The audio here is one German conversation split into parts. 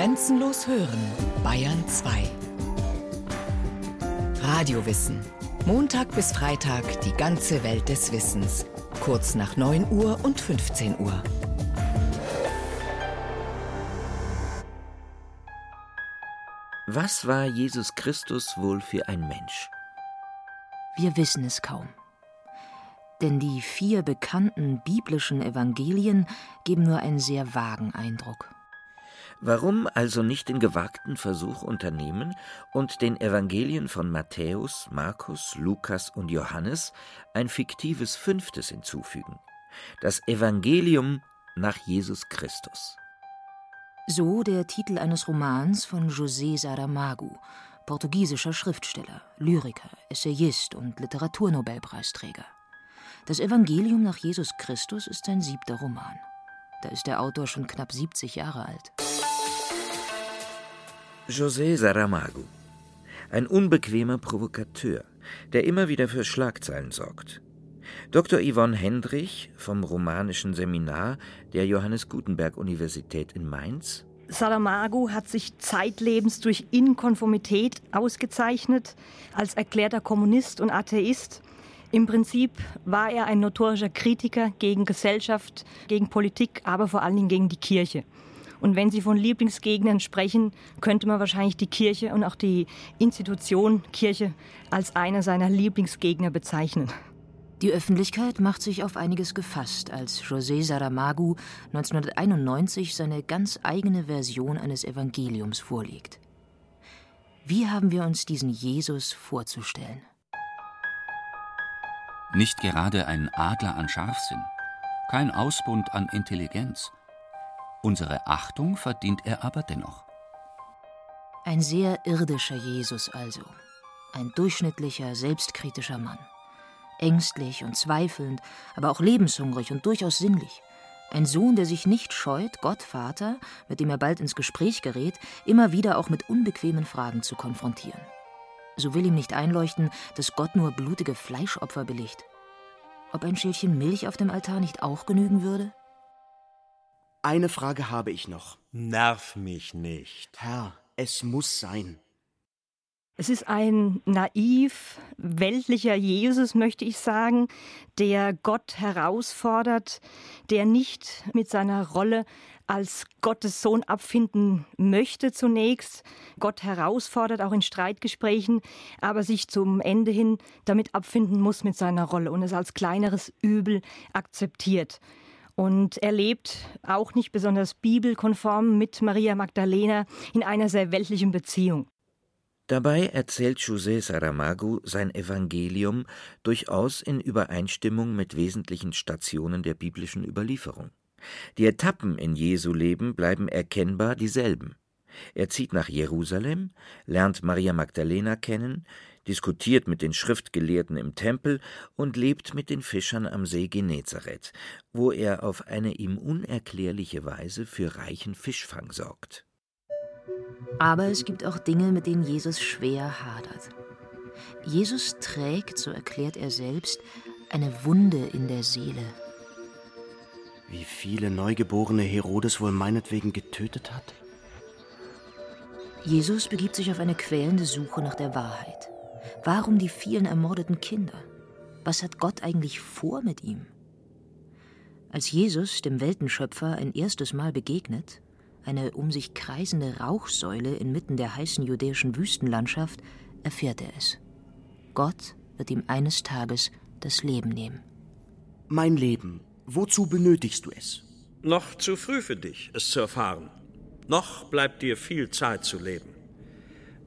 Grenzenlos hören, Bayern 2. Radiowissen. Montag bis Freitag die ganze Welt des Wissens. Kurz nach 9 Uhr und 15 Uhr. Was war Jesus Christus wohl für ein Mensch? Wir wissen es kaum. Denn die vier bekannten biblischen Evangelien geben nur einen sehr vagen Eindruck. Warum also nicht den gewagten Versuch unternehmen und den Evangelien von Matthäus, Markus, Lukas und Johannes ein fiktives fünftes hinzufügen? Das Evangelium nach Jesus Christus. So der Titel eines Romans von José Saramago, portugiesischer Schriftsteller, Lyriker, Essayist und Literaturnobelpreisträger. Das Evangelium nach Jesus Christus ist sein siebter Roman. Da ist der Autor schon knapp 70 Jahre alt. José Saramago. Ein unbequemer Provokateur, der immer wieder für Schlagzeilen sorgt. Dr. Yvonne Hendrich vom Romanischen Seminar der Johannes Gutenberg Universität in Mainz. Saramago hat sich zeitlebens durch Inkonformität ausgezeichnet, als erklärter Kommunist und Atheist. Im Prinzip war er ein notorischer Kritiker gegen Gesellschaft, gegen Politik, aber vor allen Dingen gegen die Kirche. Und wenn Sie von Lieblingsgegnern sprechen, könnte man wahrscheinlich die Kirche und auch die Institution Kirche als einer seiner Lieblingsgegner bezeichnen. Die Öffentlichkeit macht sich auf einiges gefasst, als José Saramago 1991 seine ganz eigene Version eines Evangeliums vorlegt. Wie haben wir uns diesen Jesus vorzustellen? Nicht gerade ein Adler an Scharfsinn, kein Ausbund an Intelligenz, Unsere Achtung verdient er aber dennoch. Ein sehr irdischer Jesus also. Ein durchschnittlicher, selbstkritischer Mann. Ängstlich und zweifelnd, aber auch lebenshungrig und durchaus sinnlich. Ein Sohn, der sich nicht scheut, Gott Vater, mit dem er bald ins Gespräch gerät, immer wieder auch mit unbequemen Fragen zu konfrontieren. So will ihm nicht einleuchten, dass Gott nur blutige Fleischopfer billigt. Ob ein Schälchen Milch auf dem Altar nicht auch genügen würde? Eine Frage habe ich noch. Nerv mich nicht. Herr, es muss sein. Es ist ein naiv, weltlicher Jesus, möchte ich sagen, der Gott herausfordert, der nicht mit seiner Rolle als Gottes Sohn abfinden möchte zunächst, Gott herausfordert, auch in Streitgesprächen, aber sich zum Ende hin damit abfinden muss mit seiner Rolle und es als kleineres Übel akzeptiert. Und er lebt auch nicht besonders bibelkonform mit Maria Magdalena in einer sehr weltlichen Beziehung. Dabei erzählt José Saramago sein Evangelium durchaus in Übereinstimmung mit wesentlichen Stationen der biblischen Überlieferung. Die Etappen in Jesu Leben bleiben erkennbar dieselben. Er zieht nach Jerusalem, lernt Maria Magdalena kennen, diskutiert mit den Schriftgelehrten im Tempel und lebt mit den Fischern am See Genezareth, wo er auf eine ihm unerklärliche Weise für reichen Fischfang sorgt. Aber es gibt auch Dinge, mit denen Jesus schwer hadert. Jesus trägt, so erklärt er selbst, eine Wunde in der Seele. Wie viele Neugeborene Herodes wohl meinetwegen getötet hat? Jesus begibt sich auf eine quälende Suche nach der Wahrheit. Warum die vielen ermordeten Kinder? Was hat Gott eigentlich vor mit ihm? Als Jesus dem Weltenschöpfer ein erstes Mal begegnet, eine um sich kreisende Rauchsäule inmitten der heißen judäischen Wüstenlandschaft, erfährt er es. Gott wird ihm eines Tages das Leben nehmen. Mein Leben, wozu benötigst du es? Noch zu früh für dich, es zu erfahren. Noch bleibt dir viel Zeit zu leben.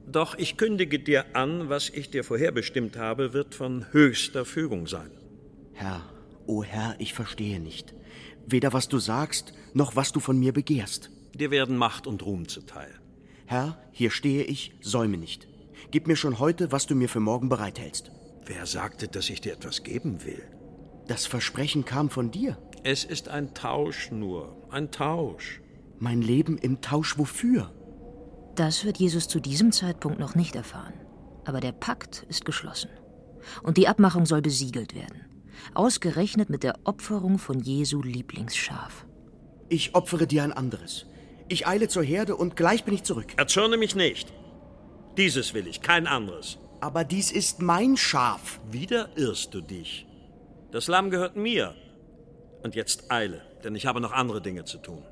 Doch ich kündige dir an, was ich dir vorherbestimmt habe, wird von höchster Fügung sein. Herr, o oh Herr, ich verstehe nicht. Weder was du sagst, noch was du von mir begehrst. Dir werden Macht und Ruhm zuteil. Herr, hier stehe ich, säume nicht. Gib mir schon heute, was du mir für morgen bereithältst. Wer sagte, dass ich dir etwas geben will? Das Versprechen kam von dir. Es ist ein Tausch nur, ein Tausch. Mein Leben im Tausch wofür? Das wird Jesus zu diesem Zeitpunkt noch nicht erfahren. Aber der Pakt ist geschlossen. Und die Abmachung soll besiegelt werden. Ausgerechnet mit der Opferung von Jesu Lieblingsschaf. Ich opfere dir ein anderes. Ich eile zur Herde und gleich bin ich zurück. Erzürne mich nicht. Dieses will ich, kein anderes. Aber dies ist mein Schaf. Wieder irrst du dich. Das Lamm gehört mir. Und jetzt eile, denn ich habe noch andere Dinge zu tun.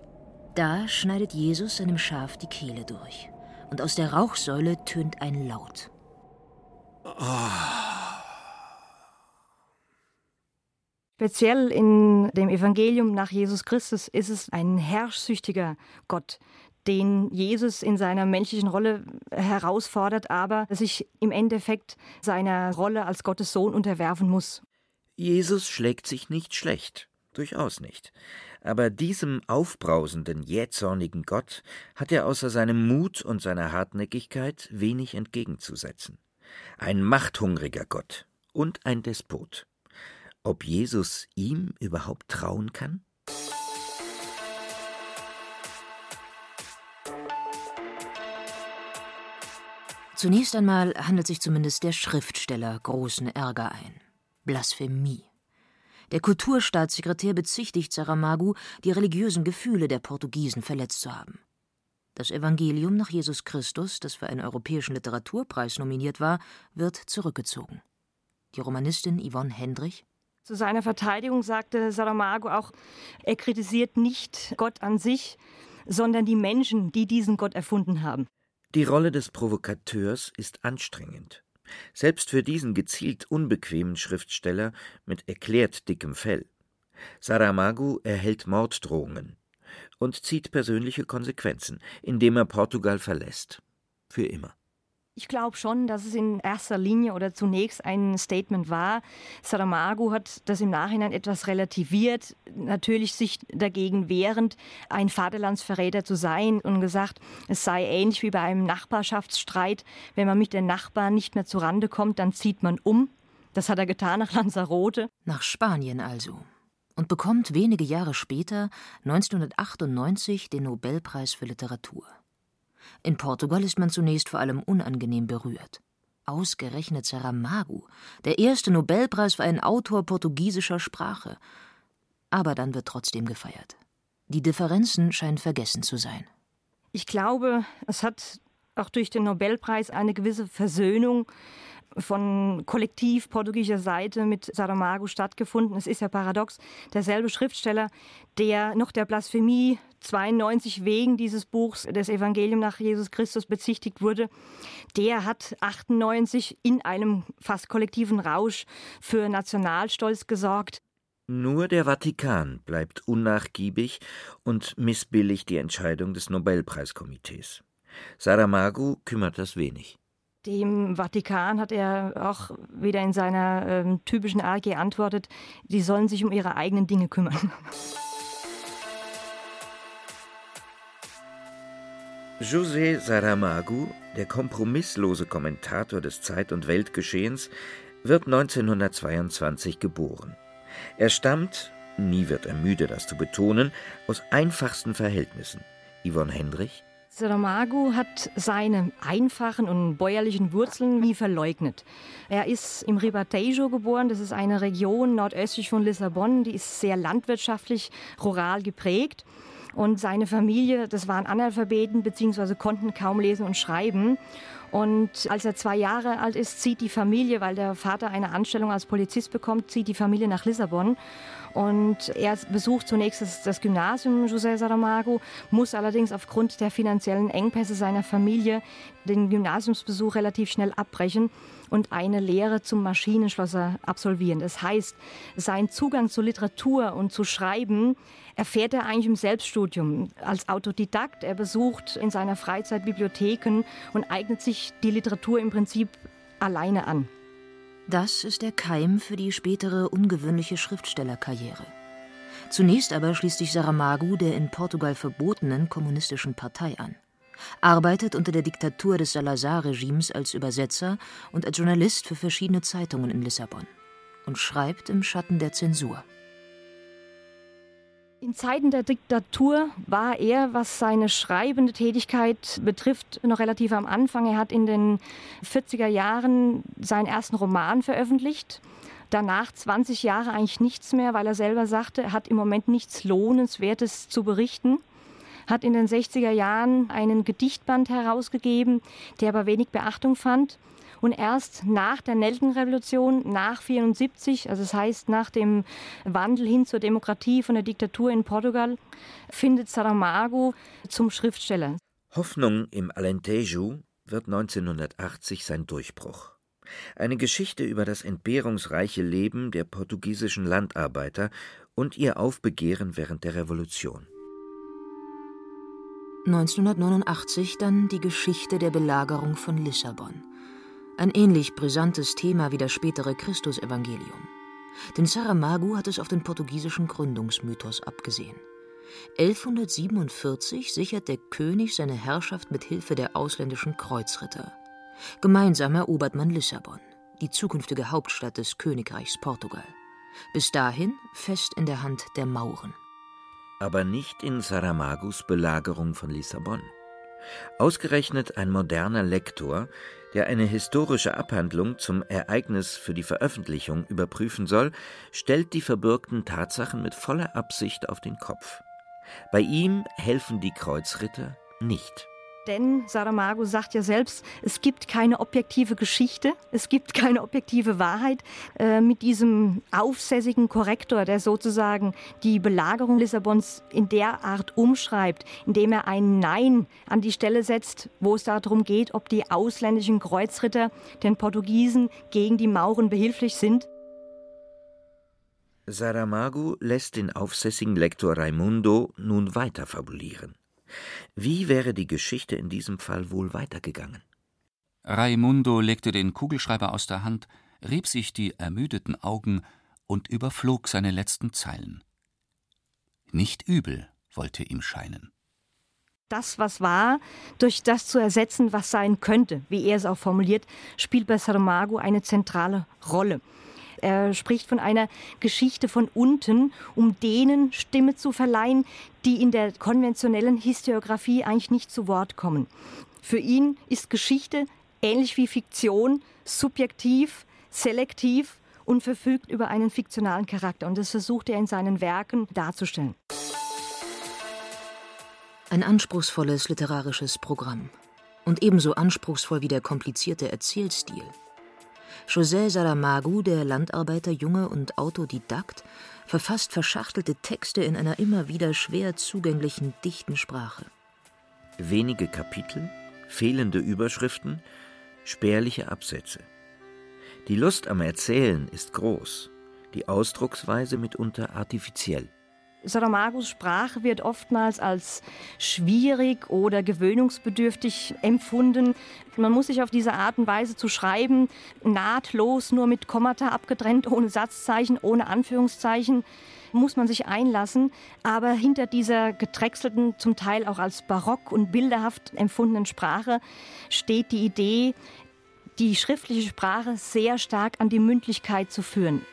Da schneidet Jesus seinem Schaf die Kehle durch. Und aus der Rauchsäule tönt ein Laut. Speziell in dem Evangelium nach Jesus Christus ist es ein herrschsüchtiger Gott, den Jesus in seiner menschlichen Rolle herausfordert, aber sich im Endeffekt seiner Rolle als Gottes Sohn unterwerfen muss. Jesus schlägt sich nicht schlecht, durchaus nicht. Aber diesem aufbrausenden, jähzornigen Gott hat er außer seinem Mut und seiner Hartnäckigkeit wenig entgegenzusetzen. Ein machthungriger Gott und ein Despot. Ob Jesus ihm überhaupt trauen kann? Zunächst einmal handelt sich zumindest der Schriftsteller großen Ärger ein. Blasphemie. Der Kulturstaatssekretär bezichtigt Saramago, die religiösen Gefühle der Portugiesen verletzt zu haben. Das Evangelium nach Jesus Christus, das für einen europäischen Literaturpreis nominiert war, wird zurückgezogen. Die Romanistin Yvonne Hendrich zu seiner Verteidigung sagte Saramago auch, er kritisiert nicht Gott an sich, sondern die Menschen, die diesen Gott erfunden haben. Die Rolle des Provokateurs ist anstrengend. Selbst für diesen gezielt unbequemen Schriftsteller mit erklärt dickem Fell. Saramago erhält Morddrohungen und zieht persönliche Konsequenzen, indem er Portugal verlässt. Für immer. Ich glaube schon, dass es in erster Linie oder zunächst ein Statement war. Saramago hat das im Nachhinein etwas relativiert, natürlich sich dagegen wehrend, ein Vaterlandsverräter zu sein und gesagt, es sei ähnlich wie bei einem Nachbarschaftsstreit. Wenn man mit den Nachbarn nicht mehr zurande kommt, dann zieht man um. Das hat er getan nach Lanzarote. Nach Spanien also. Und bekommt wenige Jahre später, 1998, den Nobelpreis für Literatur. In Portugal ist man zunächst vor allem unangenehm berührt. Ausgerechnet Saramago, der erste Nobelpreis für einen Autor portugiesischer Sprache. Aber dann wird trotzdem gefeiert. Die Differenzen scheinen vergessen zu sein. Ich glaube, es hat auch durch den Nobelpreis eine gewisse Versöhnung von kollektiv portugiesischer Seite mit Saramago stattgefunden. Es ist ja paradox, derselbe Schriftsteller, der noch der Blasphemie 92 wegen dieses Buchs des Evangelium nach Jesus Christus bezichtigt wurde, der hat 98 in einem fast kollektiven Rausch für Nationalstolz gesorgt. Nur der Vatikan bleibt unnachgiebig und missbilligt die Entscheidung des Nobelpreiskomitees. Saramago kümmert das wenig. Dem Vatikan hat er auch wieder in seiner äh, typischen Art geantwortet, die sollen sich um ihre eigenen Dinge kümmern. José Saramago, der kompromisslose Kommentator des Zeit- und Weltgeschehens, wird 1922 geboren. Er stammt, nie wird er müde, das zu betonen, aus einfachsten Verhältnissen. Yvonne Hendrich, Saramago hat seine einfachen und bäuerlichen Wurzeln nie verleugnet. Er ist im Ribatejo geboren, das ist eine Region nordöstlich von Lissabon, die ist sehr landwirtschaftlich, rural geprägt. Und seine Familie, das waren Analphabeten bzw. konnten kaum lesen und schreiben. Und als er zwei Jahre alt ist, zieht die Familie, weil der Vater eine Anstellung als Polizist bekommt, zieht die Familie nach Lissabon. Und er besucht zunächst das, Gymnasium José Saramago, muss allerdings aufgrund der finanziellen Engpässe seiner Familie den Gymnasiumsbesuch relativ schnell abbrechen und eine Lehre zum Maschinenschlosser absolvieren. Das heißt, sein Zugang zur Literatur und zu Schreiben erfährt er eigentlich im Selbststudium als Autodidakt. Er besucht in seiner Freizeit Bibliotheken und eignet sich die Literatur im Prinzip alleine an. Das ist der Keim für die spätere ungewöhnliche Schriftstellerkarriere. Zunächst aber schließt sich Saramago der in Portugal verbotenen kommunistischen Partei an, arbeitet unter der Diktatur des Salazar-Regimes als Übersetzer und als Journalist für verschiedene Zeitungen in Lissabon und schreibt im Schatten der Zensur. In Zeiten der Diktatur war er, was seine schreibende Tätigkeit betrifft, noch relativ am Anfang. Er hat in den 40er Jahren seinen ersten Roman veröffentlicht. Danach 20 Jahre eigentlich nichts mehr, weil er selber sagte, er hat im Moment nichts Lohnenswertes zu berichten. Hat in den 60er Jahren einen Gedichtband herausgegeben, der aber wenig Beachtung fand. Und erst nach der Nelkenrevolution, nach 74, also das heißt nach dem Wandel hin zur Demokratie von der Diktatur in Portugal, findet Saramago zum Schriftsteller. Hoffnung im Alentejo wird 1980 sein Durchbruch. Eine Geschichte über das entbehrungsreiche Leben der portugiesischen Landarbeiter und ihr Aufbegehren während der Revolution. 1989 dann die Geschichte der Belagerung von Lissabon. Ein ähnlich brisantes Thema wie das spätere Christusevangelium. Denn Saramago hat es auf den portugiesischen Gründungsmythos abgesehen. 1147 sichert der König seine Herrschaft mit Hilfe der ausländischen Kreuzritter. Gemeinsam erobert man Lissabon, die zukünftige Hauptstadt des Königreichs Portugal. Bis dahin fest in der Hand der Mauren. Aber nicht in Saramagos Belagerung von Lissabon. Ausgerechnet ein moderner Lektor, der eine historische Abhandlung zum Ereignis für die Veröffentlichung überprüfen soll, stellt die verbürgten Tatsachen mit voller Absicht auf den Kopf. Bei ihm helfen die Kreuzritter nicht. Denn Saramago sagt ja selbst, es gibt keine objektive Geschichte, es gibt keine objektive Wahrheit. Äh, mit diesem aufsässigen Korrektor, der sozusagen die Belagerung Lissabons in der Art umschreibt, indem er ein Nein an die Stelle setzt, wo es darum geht, ob die ausländischen Kreuzritter den Portugiesen gegen die Mauren behilflich sind. Saramago lässt den aufsässigen Lektor Raimundo nun weiter fabulieren. Wie wäre die Geschichte in diesem Fall wohl weitergegangen? Raimundo legte den Kugelschreiber aus der Hand, rieb sich die ermüdeten Augen und überflog seine letzten Zeilen. Nicht übel wollte ihm scheinen. Das, was war, durch das zu ersetzen, was sein könnte, wie er es auch formuliert, spielt bei Saramago eine zentrale Rolle. Er spricht von einer Geschichte von unten, um denen Stimme zu verleihen, die in der konventionellen Historiografie eigentlich nicht zu Wort kommen. Für ihn ist Geschichte ähnlich wie Fiktion subjektiv, selektiv und verfügt über einen fiktionalen Charakter. Und das versucht er in seinen Werken darzustellen. Ein anspruchsvolles literarisches Programm. Und ebenso anspruchsvoll wie der komplizierte Erzählstil. José Saramago, der Landarbeiterjunge und Autodidakt, verfasst verschachtelte Texte in einer immer wieder schwer zugänglichen, dichten Sprache. Wenige Kapitel, fehlende Überschriften, spärliche Absätze. Die Lust am Erzählen ist groß, die Ausdrucksweise mitunter artifiziell. Saramagos Sprache wird oftmals als schwierig oder gewöhnungsbedürftig empfunden. Man muss sich auf diese Art und Weise zu schreiben, nahtlos, nur mit Kommata abgetrennt, ohne Satzzeichen, ohne Anführungszeichen, muss man sich einlassen. Aber hinter dieser gedrechselten, zum Teil auch als barock und bilderhaft empfundenen Sprache steht die Idee, die schriftliche Sprache sehr stark an die Mündlichkeit zu führen.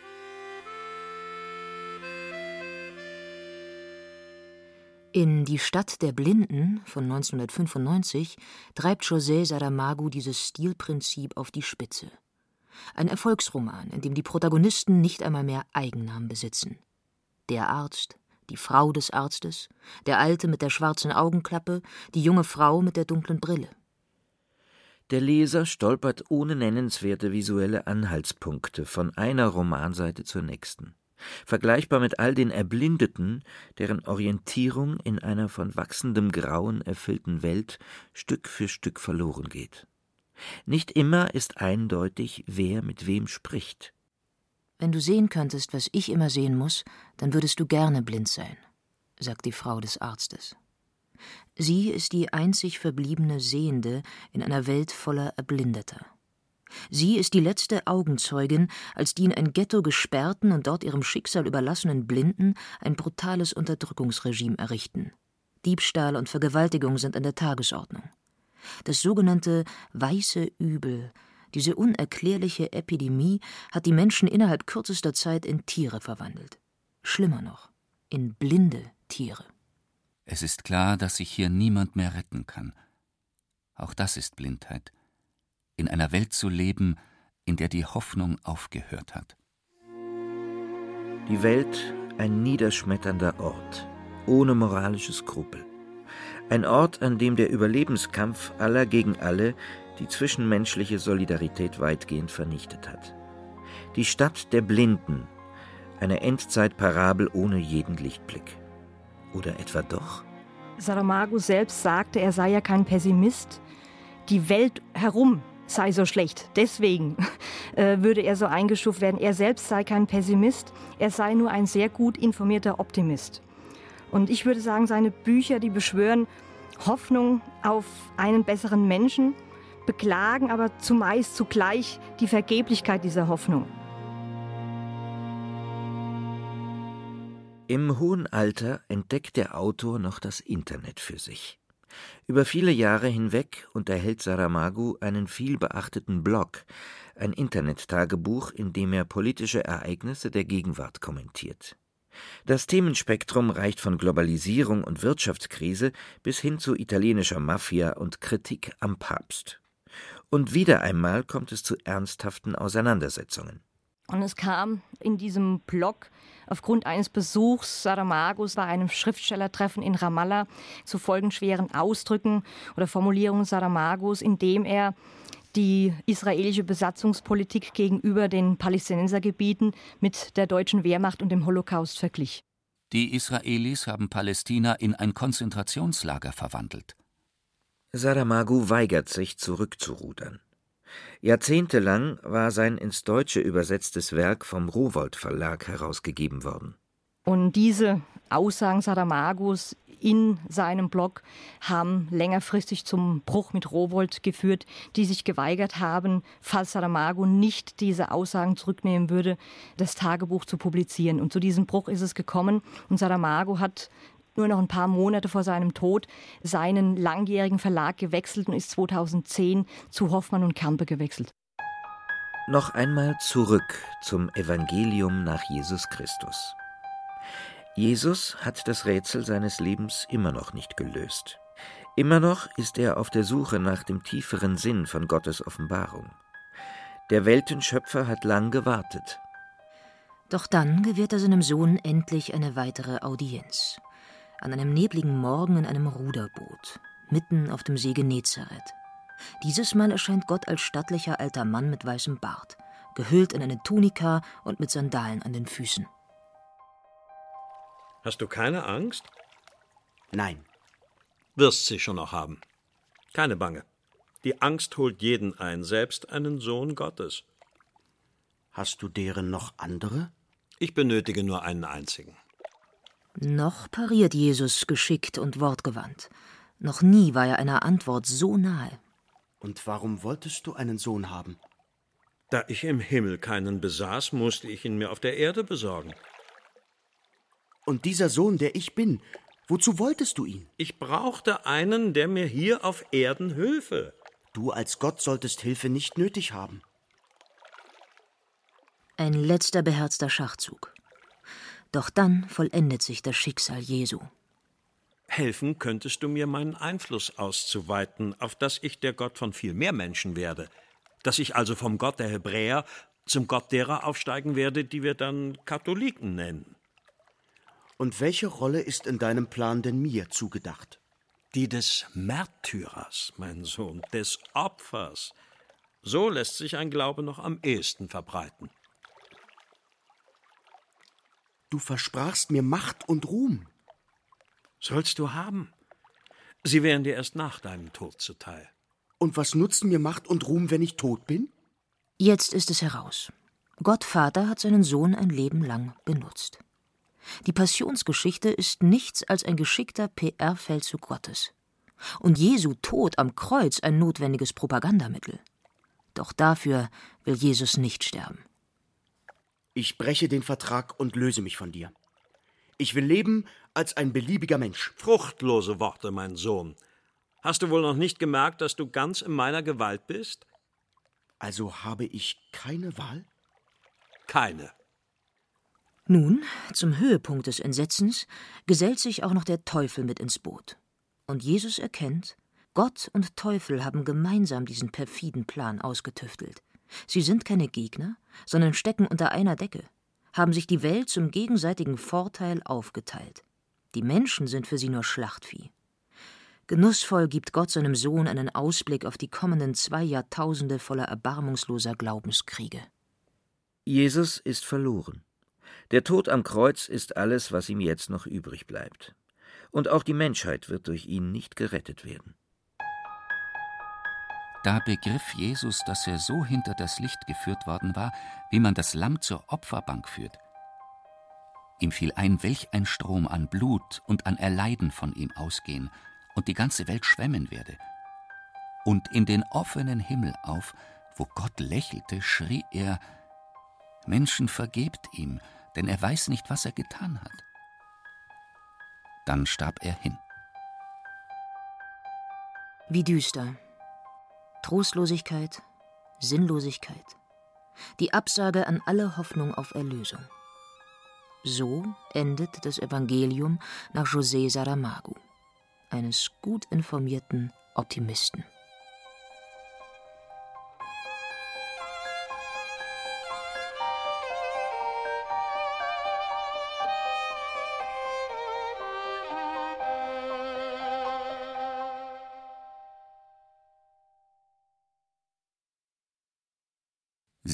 In Die Stadt der Blinden von 1995 treibt José Saramago dieses Stilprinzip auf die Spitze. Ein Erfolgsroman, in dem die Protagonisten nicht einmal mehr Eigennamen besitzen. Der Arzt, die Frau des Arztes, der Alte mit der schwarzen Augenklappe, die junge Frau mit der dunklen Brille. Der Leser stolpert ohne nennenswerte visuelle Anhaltspunkte von einer Romanseite zur nächsten vergleichbar mit all den Erblindeten, deren Orientierung in einer von wachsendem Grauen erfüllten Welt Stück für Stück verloren geht. Nicht immer ist eindeutig, wer mit wem spricht. Wenn du sehen könntest, was ich immer sehen muss, dann würdest du gerne blind sein, sagt die Frau des Arztes. Sie ist die einzig verbliebene Sehende in einer Welt voller Erblindeter. Sie ist die letzte Augenzeugin, als die in ein Ghetto gesperrten und dort ihrem Schicksal überlassenen Blinden ein brutales Unterdrückungsregime errichten. Diebstahl und Vergewaltigung sind an der Tagesordnung. Das sogenannte weiße Übel, diese unerklärliche Epidemie, hat die Menschen innerhalb kürzester Zeit in Tiere verwandelt. Schlimmer noch, in blinde Tiere. Es ist klar, dass sich hier niemand mehr retten kann. Auch das ist Blindheit in einer Welt zu leben, in der die Hoffnung aufgehört hat. Die Welt ein niederschmetternder Ort, ohne moralische Skrupel. Ein Ort, an dem der Überlebenskampf aller gegen alle die zwischenmenschliche Solidarität weitgehend vernichtet hat. Die Stadt der Blinden, eine Endzeitparabel ohne jeden Lichtblick. Oder etwa doch? Saramago selbst sagte, er sei ja kein Pessimist. Die Welt herum sei so schlecht. Deswegen äh, würde er so eingeschuft werden. Er selbst sei kein Pessimist, er sei nur ein sehr gut informierter Optimist. Und ich würde sagen, seine Bücher, die beschwören Hoffnung auf einen besseren Menschen, beklagen aber zumeist zugleich die Vergeblichkeit dieser Hoffnung. Im hohen Alter entdeckt der Autor noch das Internet für sich. Über viele Jahre hinweg unterhält Saramago einen vielbeachteten Blog, ein Internet-Tagebuch, in dem er politische Ereignisse der Gegenwart kommentiert. Das Themenspektrum reicht von Globalisierung und Wirtschaftskrise bis hin zu italienischer Mafia und Kritik am Papst. Und wieder einmal kommt es zu ernsthaften Auseinandersetzungen. Und es kam in diesem Blog aufgrund eines Besuchs Saramagos bei einem Schriftstellertreffen in Ramallah zu folgenschweren Ausdrücken oder Formulierungen Saramagos, indem er die israelische Besatzungspolitik gegenüber den Palästinensergebieten mit der deutschen Wehrmacht und dem Holocaust verglich. Die Israelis haben Palästina in ein Konzentrationslager verwandelt. Saramago weigert sich, zurückzurudern. Jahrzehntelang war sein ins Deutsche übersetztes Werk vom Rowold Verlag herausgegeben worden. Und diese Aussagen Sadamagos in seinem Blog haben längerfristig zum Bruch mit Rowold geführt, die sich geweigert haben, falls Saramago nicht diese Aussagen zurücknehmen würde, das Tagebuch zu publizieren. Und zu diesem Bruch ist es gekommen. Und Saramago hat nur noch ein paar Monate vor seinem Tod seinen langjährigen Verlag gewechselt und ist 2010 zu Hoffmann und Kampe gewechselt. Noch einmal zurück zum Evangelium nach Jesus Christus. Jesus hat das Rätsel seines Lebens immer noch nicht gelöst. Immer noch ist er auf der Suche nach dem tieferen Sinn von Gottes Offenbarung. Der Weltenschöpfer hat lang gewartet. Doch dann gewährt er seinem Sohn endlich eine weitere Audienz an einem nebligen Morgen in einem Ruderboot, mitten auf dem See Genezareth. Dieses Mal erscheint Gott als stattlicher alter Mann mit weißem Bart, gehüllt in eine Tunika und mit Sandalen an den Füßen. Hast du keine Angst? Nein. Wirst sie schon noch haben. Keine Bange. Die Angst holt jeden ein, selbst einen Sohn Gottes. Hast du deren noch andere? Ich benötige nur einen einzigen. Noch pariert Jesus geschickt und wortgewandt. Noch nie war er einer Antwort so nahe. Und warum wolltest du einen Sohn haben? Da ich im Himmel keinen besaß, musste ich ihn mir auf der Erde besorgen. Und dieser Sohn, der ich bin, wozu wolltest du ihn? Ich brauchte einen, der mir hier auf Erden hülfe. Du als Gott solltest Hilfe nicht nötig haben. Ein letzter beherzter Schachzug. Doch dann vollendet sich das Schicksal Jesu. Helfen könntest du mir, meinen Einfluss auszuweiten, auf dass ich der Gott von viel mehr Menschen werde, dass ich also vom Gott der Hebräer zum Gott derer aufsteigen werde, die wir dann Katholiken nennen. Und welche Rolle ist in deinem Plan denn mir zugedacht? Die des Märtyrers, mein Sohn, des Opfers. So lässt sich ein Glaube noch am ehesten verbreiten. Du versprachst mir Macht und Ruhm. Sollst du haben. Sie wären dir erst nach deinem Tod zuteil. Und was nutzen mir Macht und Ruhm, wenn ich tot bin? Jetzt ist es heraus. Gott Vater hat seinen Sohn ein Leben lang benutzt. Die Passionsgeschichte ist nichts als ein geschickter PR-Feldzug Gottes. Und Jesu Tod am Kreuz ein notwendiges Propagandamittel. Doch dafür will Jesus nicht sterben. Ich breche den Vertrag und löse mich von dir. Ich will leben als ein beliebiger Mensch. Fruchtlose Worte, mein Sohn. Hast du wohl noch nicht gemerkt, dass du ganz in meiner Gewalt bist? Also habe ich keine Wahl? Keine. Nun, zum Höhepunkt des Entsetzens, gesellt sich auch noch der Teufel mit ins Boot. Und Jesus erkennt, Gott und Teufel haben gemeinsam diesen perfiden Plan ausgetüftelt. Sie sind keine Gegner, sondern stecken unter einer Decke, haben sich die Welt zum gegenseitigen Vorteil aufgeteilt. Die Menschen sind für sie nur Schlachtvieh. Genussvoll gibt Gott seinem Sohn einen Ausblick auf die kommenden zwei Jahrtausende voller erbarmungsloser Glaubenskriege. Jesus ist verloren. Der Tod am Kreuz ist alles, was ihm jetzt noch übrig bleibt. Und auch die Menschheit wird durch ihn nicht gerettet werden. Da begriff Jesus, dass er so hinter das Licht geführt worden war, wie man das Lamm zur Opferbank führt. Ihm fiel ein, welch ein Strom an Blut und an Erleiden von ihm ausgehen und die ganze Welt schwemmen werde. Und in den offenen Himmel auf, wo Gott lächelte, schrie er: Menschen, vergebt ihm, denn er weiß nicht, was er getan hat. Dann starb er hin. Wie düster. Trostlosigkeit, Sinnlosigkeit, die Absage an alle Hoffnung auf Erlösung. So endet das Evangelium nach José Saramago, eines gut informierten Optimisten.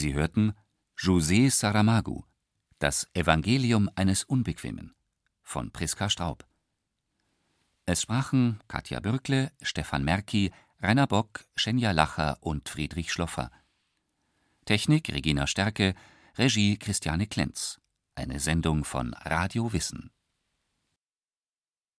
Sie hörten José Saramago, das Evangelium eines Unbequemen von Priska Straub. Es sprachen Katja Bürkle, Stefan Merki, Rainer Bock, Schenja Lacher und Friedrich Schloffer. Technik Regina Stärke, Regie Christiane Klenz. Eine Sendung von Radio Wissen.